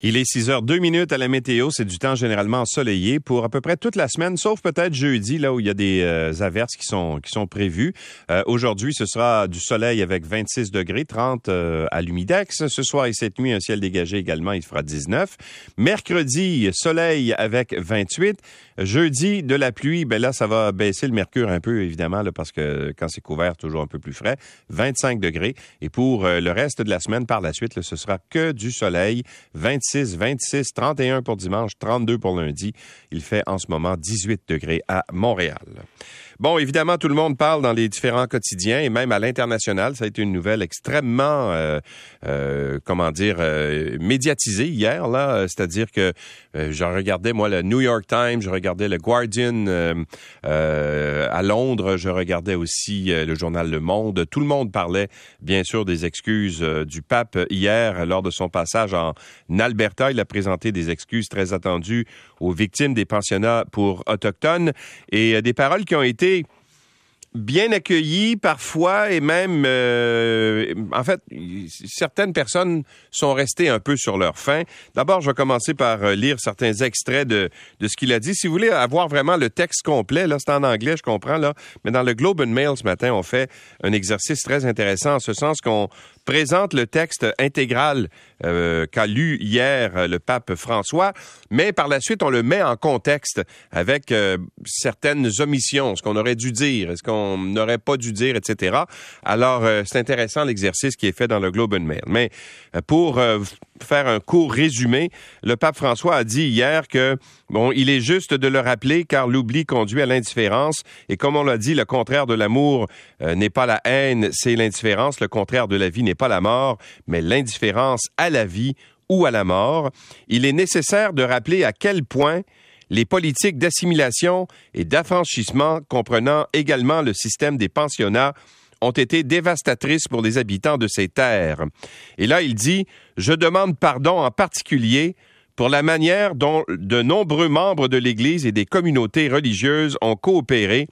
Il est 6 heures 2 minutes à la météo. C'est du temps généralement ensoleillé pour à peu près toute la semaine, sauf peut-être jeudi, là où il y a des euh, averses qui sont, qui sont prévues. Euh, aujourd'hui, ce sera du soleil avec 26 degrés, 30 euh, à l'humidex. Ce soir et cette nuit, un ciel dégagé également, il fera 19. Mercredi, soleil avec 28. Jeudi, de la pluie. Ben là, ça va baisser le mercure un peu, évidemment, là, parce que quand c'est couvert, toujours un peu plus frais. 25 degrés. Et pour le reste de la semaine, par la suite, là, ce sera que du soleil. 26 26, 31 pour dimanche, 32 pour lundi. Il fait en ce moment 18 degrés à Montréal. Bon, évidemment, tout le monde parle dans les différents quotidiens et même à l'international. Ça a été une nouvelle extrêmement, euh, euh, comment dire, euh, médiatisée hier. Là, c'est-à-dire que je regardais moi le New York Times, je regardais le Guardian à Londres, je regardais aussi le journal Le Monde. Tout le monde parlait, bien sûr, des excuses du pape hier lors de son passage en Alberta. Il a présenté des excuses très attendues aux victimes des pensionnats pour autochtones et des paroles qui ont été bien accueillis parfois et même, euh, en fait, certaines personnes sont restées un peu sur leur faim. D'abord, je vais commencer par euh, lire certains extraits de, de ce qu'il a dit. Si vous voulez avoir vraiment le texte complet, là, c'est en anglais, je comprends, là, mais dans le Globe and Mail ce matin, on fait un exercice très intéressant en ce sens qu'on présente le texte intégral euh, qu'a lu hier euh, le pape François, mais par la suite, on le met en contexte avec euh, certaines omissions, ce qu'on aurait dû dire, ce qu'on n'aurait pas dû dire, etc. Alors, c'est intéressant l'exercice qui est fait dans le Globe and Mail. Mais pour faire un court résumé, le pape François a dit hier que bon, il est juste de le rappeler car l'oubli conduit à l'indifférence. Et comme on l'a dit, le contraire de l'amour n'est pas la haine, c'est l'indifférence, le contraire de la vie n'est pas la mort, mais l'indifférence à la vie ou à la mort. Il est nécessaire de rappeler à quel point les politiques d'assimilation et d'affranchissement comprenant également le système des pensionnats ont été dévastatrices pour les habitants de ces terres. Et là, il dit, je demande pardon en particulier pour la manière dont de nombreux membres de l'Église et des communautés religieuses ont coopéré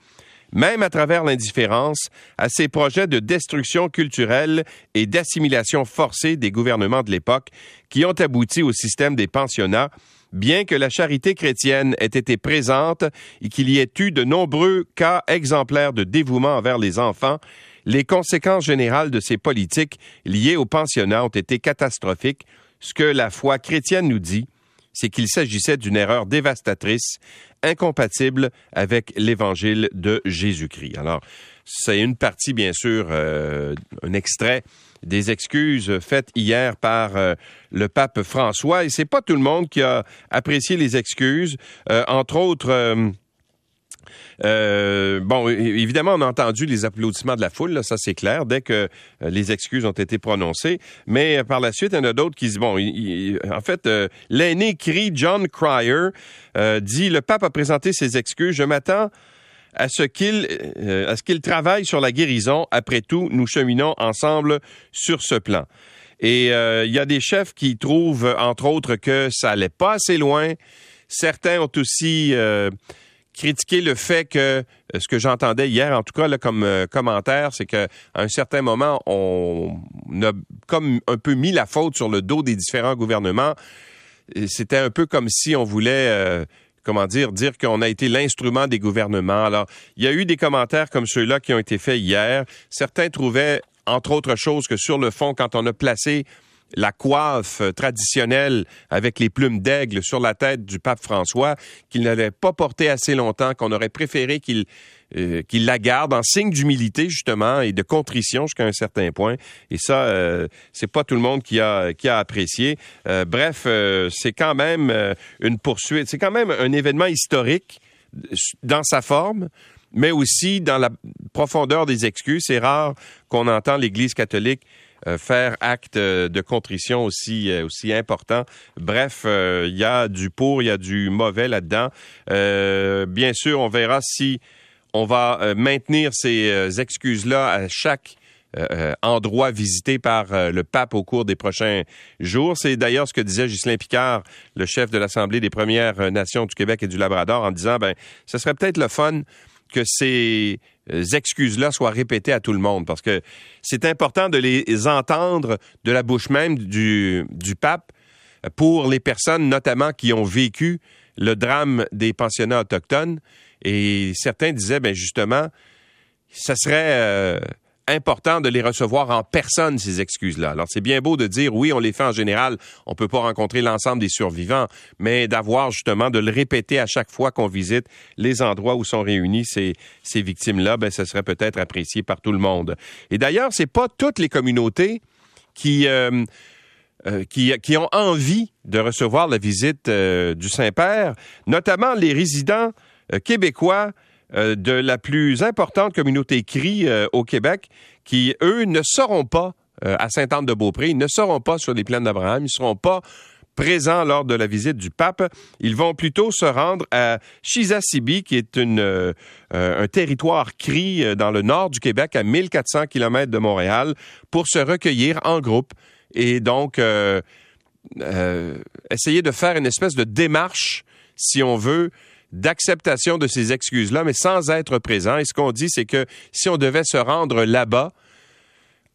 même à travers l'indifférence, à ces projets de destruction culturelle et d'assimilation forcée des gouvernements de l'époque qui ont abouti au système des pensionnats, bien que la charité chrétienne ait été présente et qu'il y ait eu de nombreux cas exemplaires de dévouement envers les enfants, les conséquences générales de ces politiques liées aux pensionnats ont été catastrophiques, ce que la foi chrétienne nous dit, c'est qu'il s'agissait d'une erreur dévastatrice, incompatible avec l'évangile de Jésus-Christ. Alors, c'est une partie, bien sûr, euh, un extrait des excuses faites hier par euh, le pape François. Et c'est pas tout le monde qui a apprécié les excuses. Euh, entre autres, euh, bon, évidemment, on a entendu les applaudissements de la foule, ça c'est clair, dès que euh, les excuses ont été prononcées. Mais euh, par la suite, il y en a d'autres qui disent, bon, en fait, l'aîné crie John Cryer dit, le pape a présenté ses excuses, je m'attends à ce qu'il à ce travaille sur la guérison. Après tout, nous cheminons ensemble sur ce plan. Et il y a des chefs qui trouvent, entre autres, que ça allait pas assez loin. Certains ont aussi critiquer le fait que euh, ce que j'entendais hier, en tout cas comme euh, commentaire, c'est qu'à un certain moment, on a comme un peu mis la faute sur le dos des différents gouvernements. C'était un peu comme si on voulait euh, comment dire, dire qu'on a été l'instrument des gouvernements. Alors, il y a eu des commentaires comme ceux-là qui ont été faits hier. Certains trouvaient, entre autres choses, que sur le fond, quand on a placé la coiffe traditionnelle avec les plumes d'aigle sur la tête du pape François, qu'il n'avait pas porté assez longtemps, qu'on aurait préféré qu'il euh, qu'il la garde en signe d'humilité justement et de contrition jusqu'à un certain point. Et ça, euh, c'est pas tout le monde qui a qui a apprécié. Euh, bref, euh, c'est quand même une poursuite, c'est quand même un événement historique dans sa forme mais aussi dans la profondeur des excuses. C'est rare qu'on entend l'Église catholique faire acte euh, de contrition aussi euh, aussi important. Bref, il y a du pour, il y a du mauvais là-dedans. bien sûr, on verra si on va maintenir ces excuses-là à chaque endroit visité par le pape au cours des prochains jours. C'est d'ailleurs ce que disait Ghislain Picard, le chef de l'Assemblée des Premières Nations du Québec et du Labrador, en disant, ben, ce serait peut-être le fun que ces euh, excuses-là soient répétées à tout le monde, parce que c'est important de les entendre de la bouche même du, pape. pour les personnes notamment qui ont vécu le drame des pensionnats autochtones. Et certains disaient, ben justement, ça serait euh, important de les recevoir en personne, ces excuses-là. Alors, c'est bien beau de dire, oui, on les fait en général, on peut pas rencontrer l'ensemble des survivants, mais d'avoir justement, de le répéter à chaque fois qu'on visite les endroits où sont réunis ces, ces victimes-là, ben, ça serait peut-être apprécié par tout le monde. Et d'ailleurs, c'est pas toutes les communautés qui... Euh, euh, qui, qui, ont envie de recevoir la visite euh, du Saint-Père, notamment les résidents québécois de la plus importante communauté CRI euh, au Québec, qui, eux, ne seront pas euh, à Sainte-Anne-de-Beaupré, ils ne seront pas sur les plaines d'Abraham, ils ne seront pas présents lors de la visite du pape. Ils vont plutôt se rendre à Chisasibi, qui est un territoire CRI dans le nord du Québec, à 1400 km de Montréal, pour se recueillir en groupe et donc essayer de faire une espèce de démarche, si on veut, d'acceptation de ces excuses-là, mais sans être présent. Et ce qu'on dit, c'est que si on devait se rendre là-bas,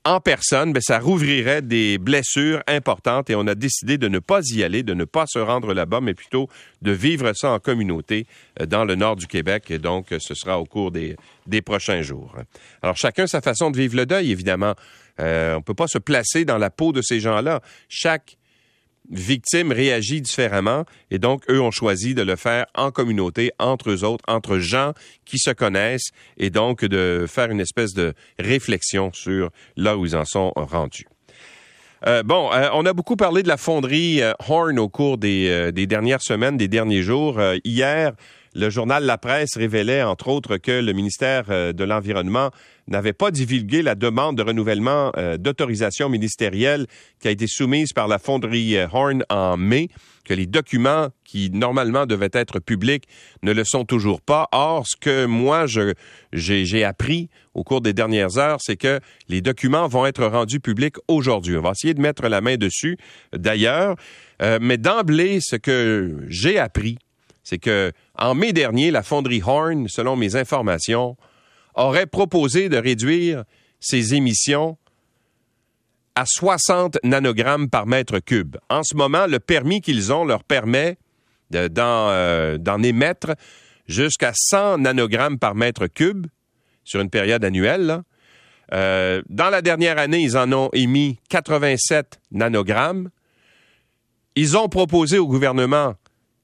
en personne, ben, ça rouvrirait des blessures importantes et on a décidé de ne pas y aller, de ne pas se rendre là-bas, mais plutôt de vivre ça en communauté euh, dans le nord du Québec. Et donc, ce sera au cours des, des prochains jours. Alors, chacun sa façon de vivre le deuil, évidemment. Euh, on ne peut pas se placer dans la peau de ces gens-là. Chaque victime réagit différemment et donc eux ont choisi de le faire en communauté, entre eux autres, entre gens qui se connaissent et donc de faire une espèce de réflexion sur là où ils en sont rendus. Euh, bon, euh, on a beaucoup parlé de la fonderie euh, Horn au cours des, des, dernières semaines, des derniers jours. hier, le journal La Presse révélait, entre autres, que le ministère de l'Environnement n'avait pas divulgué la demande de renouvellement euh, d'autorisation ministérielle qui a été soumise par la fonderie euh, Horn en mai, que les documents qui normalement devaient être publics ne le sont toujours pas. Or, ce que moi j'ai appris au cours des dernières heures, c'est que les documents vont être rendus publics aujourd'hui. On va essayer de mettre la main dessus, d'ailleurs. Euh, mais d'emblée, ce que j'ai appris, c'est que en mai dernier, la fonderie Horn, selon mes informations, aurait proposé de réduire ses émissions à 60 nanogrammes par mètre cube. En ce moment, le permis qu'ils ont leur permet euh, d'en émettre jusqu'à 100 nanogrammes par mètre cube sur une période annuelle. Euh, dans la dernière année, ils en ont émis 87 nanogrammes. Ils ont proposé au gouvernement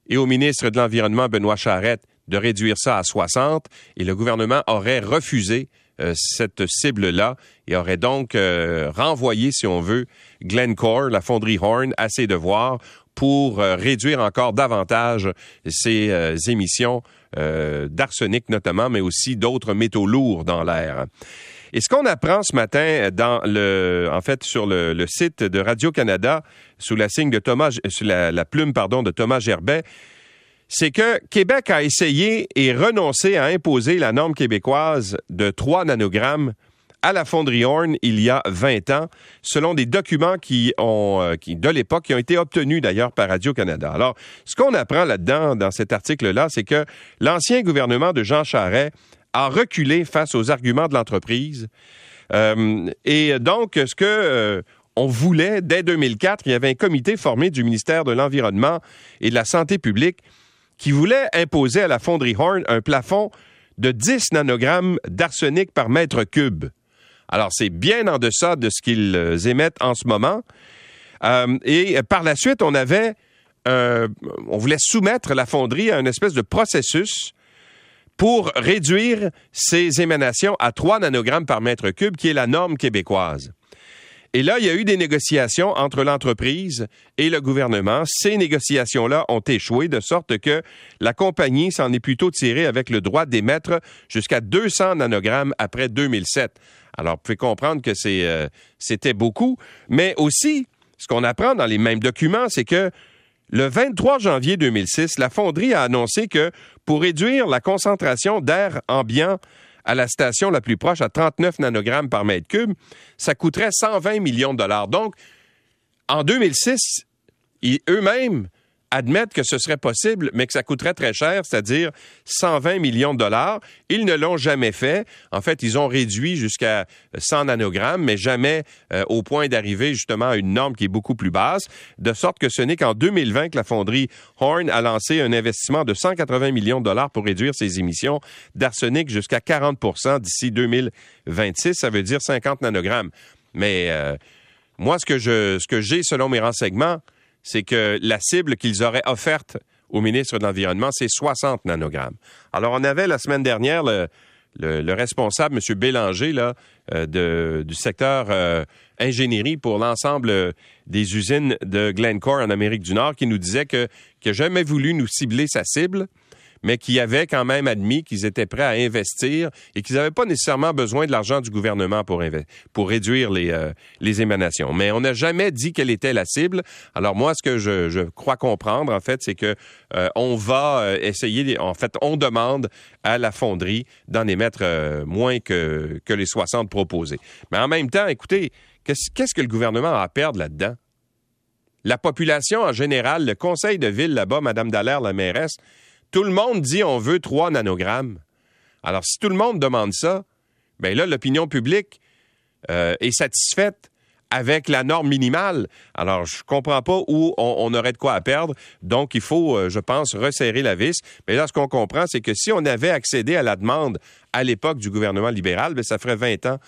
et au ministre de l'Environnement, Benoît Charette, de réduire ça à 60 et le gouvernement aurait refusé euh, cette cible-là et aurait donc euh, renvoyé, si on veut, Glencore, la fonderie Horn, à ses devoirs pour euh, réduire encore davantage ses émissions d'arsenic notamment, mais aussi d'autres métaux lourds dans l'air. Et ce qu'on apprend ce matin dans le, en fait, sur le, site de Radio Canada, sous la signe de Thomas, sous la, plume, de Thomas Gerbet, c'est que Québec a essayé et renoncé à imposer la norme québécoise de 3 nanogrammes à la fonderie Horn il y a 20 ans, selon des documents qui ont, euh, qui, de l'époque, qui ont été obtenus d'ailleurs par Radio-Canada. Alors, ce qu'on apprend là-dedans, dans cet article-là, c'est que l'ancien gouvernement de Jean Charest a reculé face aux arguments de l'entreprise. Euh, et donc, ce que euh, on voulait, dès 2004, il y avait un comité formé du ministère de l'Environnement et de la Santé publique qui voulait imposer à la fonderie Horn un plafond de 10 nanogrammes d'arsenic par mètre cube. Alors, c'est bien en deçà de ce qu'ils euh, émettent en ce moment. Et par la suite, on avait, on voulait soumettre la fonderie à une espèce de processus pour réduire ses émanations à 3 nanogrammes par mètre cube, qui est la norme québécoise. Et là, il y a eu des négociations entre l'entreprise et le gouvernement. Ces négociations-là ont échoué de sorte que la compagnie s'en est plutôt tirée avec le droit d'émettre jusqu'à 200 nanogrammes après 2007. Alors, vous pouvez comprendre que euh, c'était beaucoup, mais aussi, ce qu'on apprend dans les mêmes documents, c'est que le 23 janvier 2006, la fonderie a annoncé que pour réduire la concentration d'air ambiant à la station la plus proche à 39 nanogrammes par mètre cube, ça coûterait 120 millions de dollars. Donc, en 2006, eux-mêmes admettent que ce serait possible, mais que ça coûterait très cher, c'est-à-dire 120 millions de dollars. Ils ne l'ont jamais fait. En fait, ils ont réduit jusqu'à 100 nanogrammes, mais jamais euh, au point d'arriver justement à une norme qui est beaucoup plus basse, de sorte que ce n'est qu'en 2020 que la fonderie Horn a lancé un investissement de 180 millions de dollars pour réduire ses émissions d'arsenic jusqu'à 40% d'ici 2026. Ça veut dire 50 nanogrammes. Mais euh, moi, ce que je, ce que j'ai selon mes renseignements, c'est que la cible qu'ils auraient offerte au ministre de l'Environnement, c'est 60 nanogrammes. Alors, on avait la semaine dernière le, le, responsable, M. Bélanger, là, euh, de, du secteur euh, ingénierie pour l'ensemble des usines de Glencore en Amérique du Nord, qui nous disait que n'a jamais voulu nous cibler sa cible mais qui avaient quand même admis qu'ils étaient prêts à investir et qu'ils n'avaient pas nécessairement besoin de l'argent du gouvernement pour, pour réduire les, euh, les émanations. Mais on n'a jamais dit quelle était la cible. Alors moi, ce que je, je crois comprendre, en fait, c'est que euh, on va euh, essayer, en fait, on demande à la fonderie d'en émettre moins que, que les 60 proposés. Mais en même temps, écoutez, qu'est-ce que le gouvernement a à perdre là-dedans? La population en général, le conseil de ville là-bas, Mme Dallaire, la mairesse, tout le monde dit on veut 3 nanogrammes. Alors, si tout le monde demande ça, bien là, l'opinion publique euh, est satisfaite avec la norme minimale. Alors, je comprends pas où on, aurait de quoi à perdre. Donc, il faut, euh, je pense, resserrer la vis. Mais là, ce qu'on comprend, c'est que si on avait accédé à la demande à l'époque du gouvernement libéral, bien, ça ferait 20 ans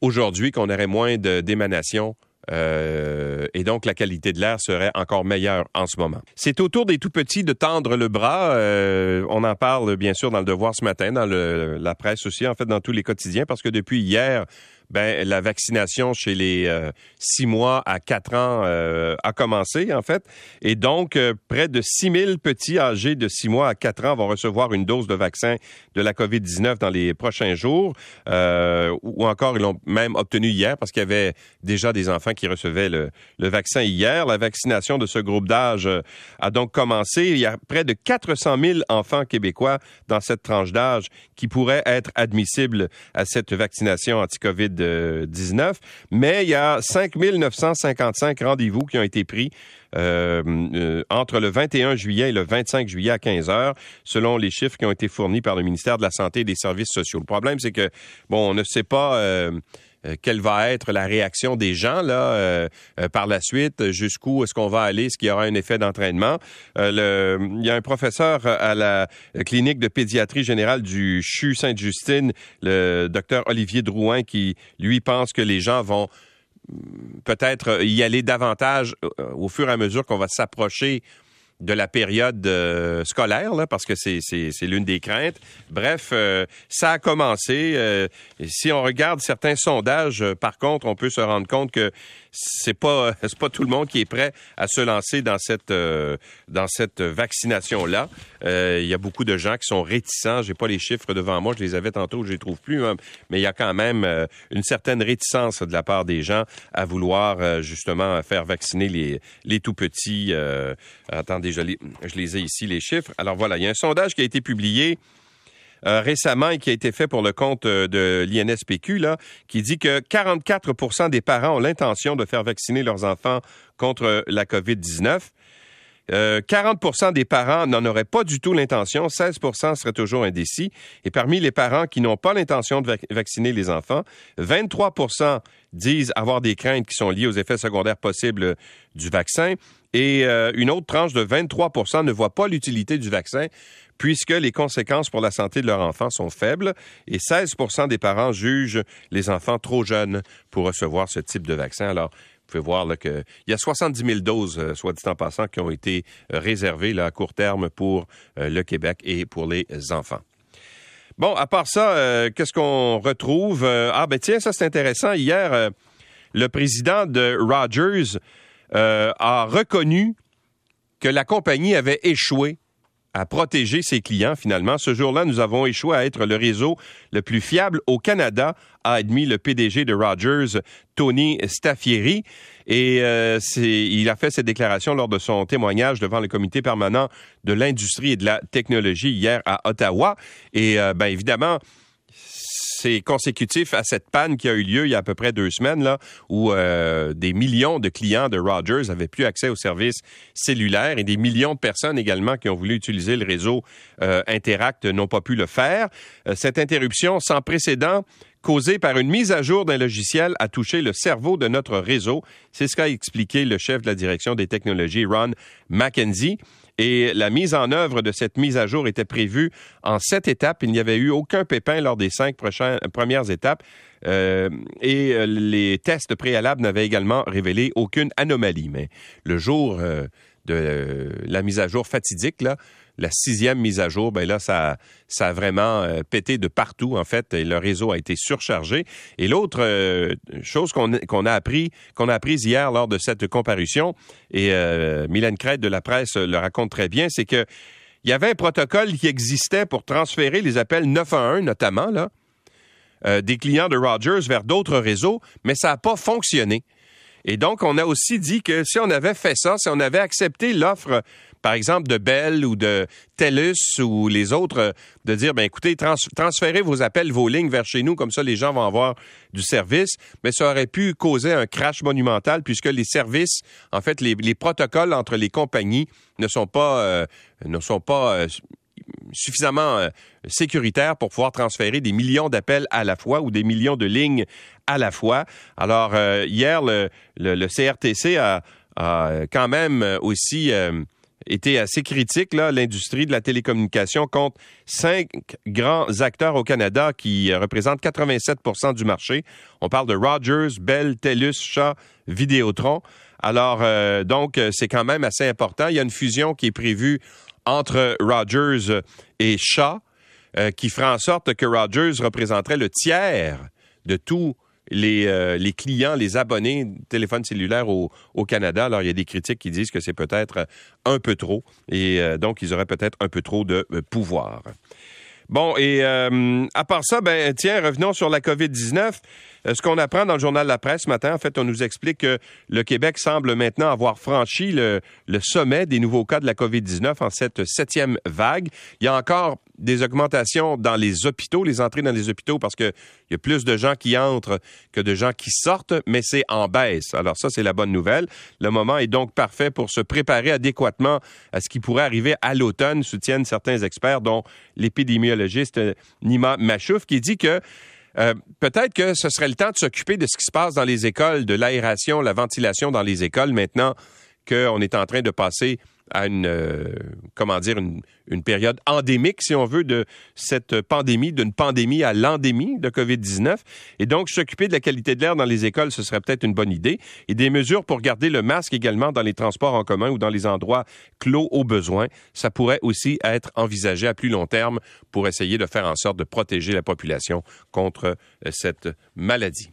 aujourd'hui qu'on aurait moins d'émanations euh, et donc, la qualité de l'air serait encore meilleure en ce moment. C'est au tour des tout petits de tendre le bras. Euh, on en parle bien sûr dans le Devoir ce matin, dans la presse aussi, en fait, dans tous les quotidiens, parce que depuis hier, ben, la vaccination chez les euh, six mois à quatre ans euh, a commencé, en fait. Et donc, euh, près de 6 000 petits âgés de six mois à quatre ans vont recevoir une dose de vaccin de la COVID-19 dans les prochains jours. ou encore, ils l'ont même obtenu hier parce qu'il y avait déjà des enfants qui recevaient le, le, vaccin hier. La vaccination de ce groupe d'âge a donc commencé. Il y a près de 400 000 enfants québécois dans cette tranche d'âge qui pourraient être admissibles à cette vaccination anti-COVID 19 mais il y a 5 955 rendez-vous qui ont été pris euh, euh, entre le 21 juillet et le 25 juillet à 15 heures, selon les chiffres qui ont été fournis par le ministère de la Santé et des Services sociaux. Le problème, c'est que, bon, on ne sait pas... Euh, quelle va être la réaction des gens là euh, euh, par la suite, jusqu'où est-ce qu'on va aller, est-ce qu'il y aura un effet d'entraînement. il y a un professeur à la clinique de pédiatrie générale du CHU Sainte-Justine, le docteur Olivier Drouin, qui lui pense que les gens vont peut-être y aller davantage au fur et à mesure qu'on va s'approcher de la période euh, scolaire, là, parce que c'est, l'une des craintes. Bref, euh, ça a commencé. Euh, si on regarde certains sondages, par contre, on peut se rendre compte que c'est pas c'est pas tout le monde qui est prêt à se lancer dans cette euh, dans cette vaccination là. Euh, il y a beaucoup de gens qui sont réticents. J'ai pas les chiffres devant moi, je les avais tantôt, je les trouve plus, hein. mais il y a quand même euh, une certaine réticence de la part des gens à vouloir justement faire vacciner les les tout petits. attendez, je les, ai ici les chiffres. Alors voilà, il y a un sondage qui a été publié euh, récemment et qui a été fait pour le compte euh, de l'INSPQ, là, qui dit que 44% des parents ont l'intention de faire vacciner leurs enfants contre la COVID-19. 40% euh, des parents n'en auraient pas du tout l'intention, 16% seraient toujours indécis. Et parmi les parents qui n'ont pas l'intention de vacciner les enfants, 23% disent avoir des craintes qui sont liées aux effets secondaires possibles du vaccin. Et une autre tranche de 23% ne voit pas l'utilité du vaccin puisque les conséquences pour la santé de leur enfant sont faibles et 16% des parents jugent les enfants trop jeunes pour recevoir ce type de vaccin. Alors, vous pouvez voir qu'il y a 70 000 doses, euh, soit dit en passant, qui ont été euh, réservées à court terme pour euh, le Québec et pour les enfants. Bon, à part ça, qu'est-ce qu'on retrouve? ah, ben tiens, ça c'est intéressant. Hier, le président de Rogers a reconnu que la compagnie avait échoué à protéger ses clients finalement. Ce jour-là, nous avons échoué à être le réseau le plus fiable au Canada, a admis le PDG de Rogers, Tony Staffieri. Et euh, il a fait cette déclaration lors de son témoignage devant le comité permanent de l'industrie et de la technologie hier à Ottawa. Et euh, ben évidemment, c'est consécutif à cette panne qui a eu lieu il y a à peu près deux semaines, là, où euh, des millions de clients de Rogers avaient plus accès aux services cellulaires et des millions de personnes également qui ont voulu utiliser le réseau euh, Interact n'ont pas pu le faire. Euh, cette interruption sans précédent causée par une mise à jour d'un logiciel a touché le cerveau de notre réseau. C'est ce qu'a expliqué le chef de la direction des technologies, Ron McKenzie. Et la mise en œuvre de cette mise à jour était prévue en sept étapes. Il n'y avait eu aucun pépin lors des cinq premières étapes. Euh, et euh, les tests préalables n'avaient également révélé aucune anomalie. Mais le jour euh, de la mise à jour fatidique, là, la sixième mise à jour, ben là, ça, ça a vraiment euh, pété de partout, en fait, et le réseau a été surchargé. Et l'autre euh, chose qu'on a appris, qu'on a apprise hier lors de cette comparution, et euh, Mylène Crête de la presse le raconte très bien, c'est que il y avait un protocole qui existait pour transférer les appels 911, notamment, là, euh, des clients de Rogers vers d'autres réseaux, mais ça n'a pas fonctionné. Et donc, on a aussi dit que si on avait fait ça, si on avait accepté l'offre par exemple, de Bell ou de TELUS ou les autres, euh, de dire, ben écoutez, transférez vos appels, vos lignes vers chez nous, comme ça les gens vont avoir du service, mais ça aurait pu causer un crash monumental puisque les services, en fait, les, protocoles entre les compagnies ne sont pas, euh, ne sont pas euh, suffisamment sécuritaires pour pouvoir transférer des millions d'appels à la fois ou des millions de lignes à la fois. Alors, hier, le, CRTC a, quand même aussi était assez critique. L'industrie de la télécommunication compte cinq grands acteurs au Canada qui euh, représentent 87% du marché. On parle de Rogers, Bell, TELUS, Shaw, Vidéotron. Alors, euh, donc, euh, c'est quand même assez important. Il y a une fusion qui est prévue entre Rogers et Shaw, qui fera en sorte que Rogers représenterait le tiers de tout les, euh, clients, les abonnés de téléphones cellulaires au, Canada. Alors, il y a des critiques qui disent que c'est peut-être un peu trop et euh, donc ils auraient peut-être un peu trop de euh, pouvoir. Bon, et à part ça, ben tiens, revenons sur la COVID-19. Ce qu'on apprend dans le journal La Presse ce matin, en fait, on nous explique que le Québec semble maintenant avoir franchi le, le sommet des nouveaux cas de la COVID-19 en cette septième vague. Il y a encore des augmentations dans les hôpitaux, les entrées dans les hôpitaux, parce qu'il y a plus de gens qui entrent que de gens qui sortent, mais c'est en baisse. Alors ça, c'est la bonne nouvelle. Le moment est donc parfait pour se préparer adéquatement à ce qui pourrait arriver à l'automne, soutiennent certains experts, dont l'épidémiologiste Nima Machouf, qui dit que euh, peut-être que ce serait le temps de s'occuper de ce qui se passe dans les écoles, de l'aération, la ventilation dans les écoles, maintenant qu'on est en train de passer à une, euh, comment dire, une, une, période endémique, si on veut, de cette pandémie, d'une pandémie à l'endémie de COVID-19. Et donc, s'occuper de la qualité de l'air dans les écoles, ce serait peut-être une bonne idée. Et des mesures pour garder le masque également dans les transports en commun ou dans les endroits clos au besoin, ça pourrait aussi être envisagé à plus long terme pour essayer de faire en sorte de protéger la population contre euh, cette maladie.